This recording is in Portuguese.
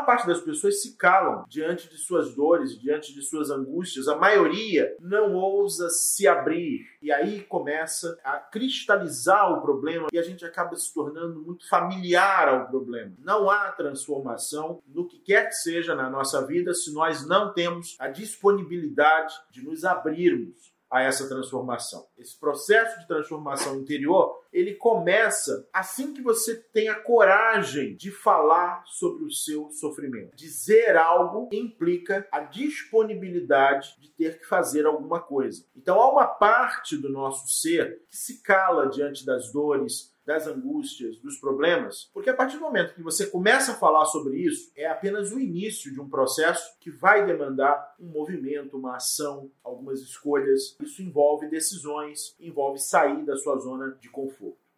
maior parte das pessoas se calam diante de suas dores, diante de suas angústias. A maioria não ousa se abrir. E aí começa a cristalizar o problema e a gente acaba se tornando muito familiar ao problema. Não há transformação no que quer que seja na nossa vida se nós não temos a disponibilidade de nos abrirmos a essa transformação. Esse processo de transformação interior, ele começa assim que você tem a coragem de falar sobre o seu sofrimento. Dizer algo implica a disponibilidade de ter que fazer alguma coisa. Então há uma parte do nosso ser que se cala diante das dores, das angústias, dos problemas, porque a partir do momento que você começa a falar sobre isso, é apenas o início de um processo que vai demandar um movimento, uma ação, algumas escolhas. Isso envolve decisões, envolve sair da sua zona de conforto.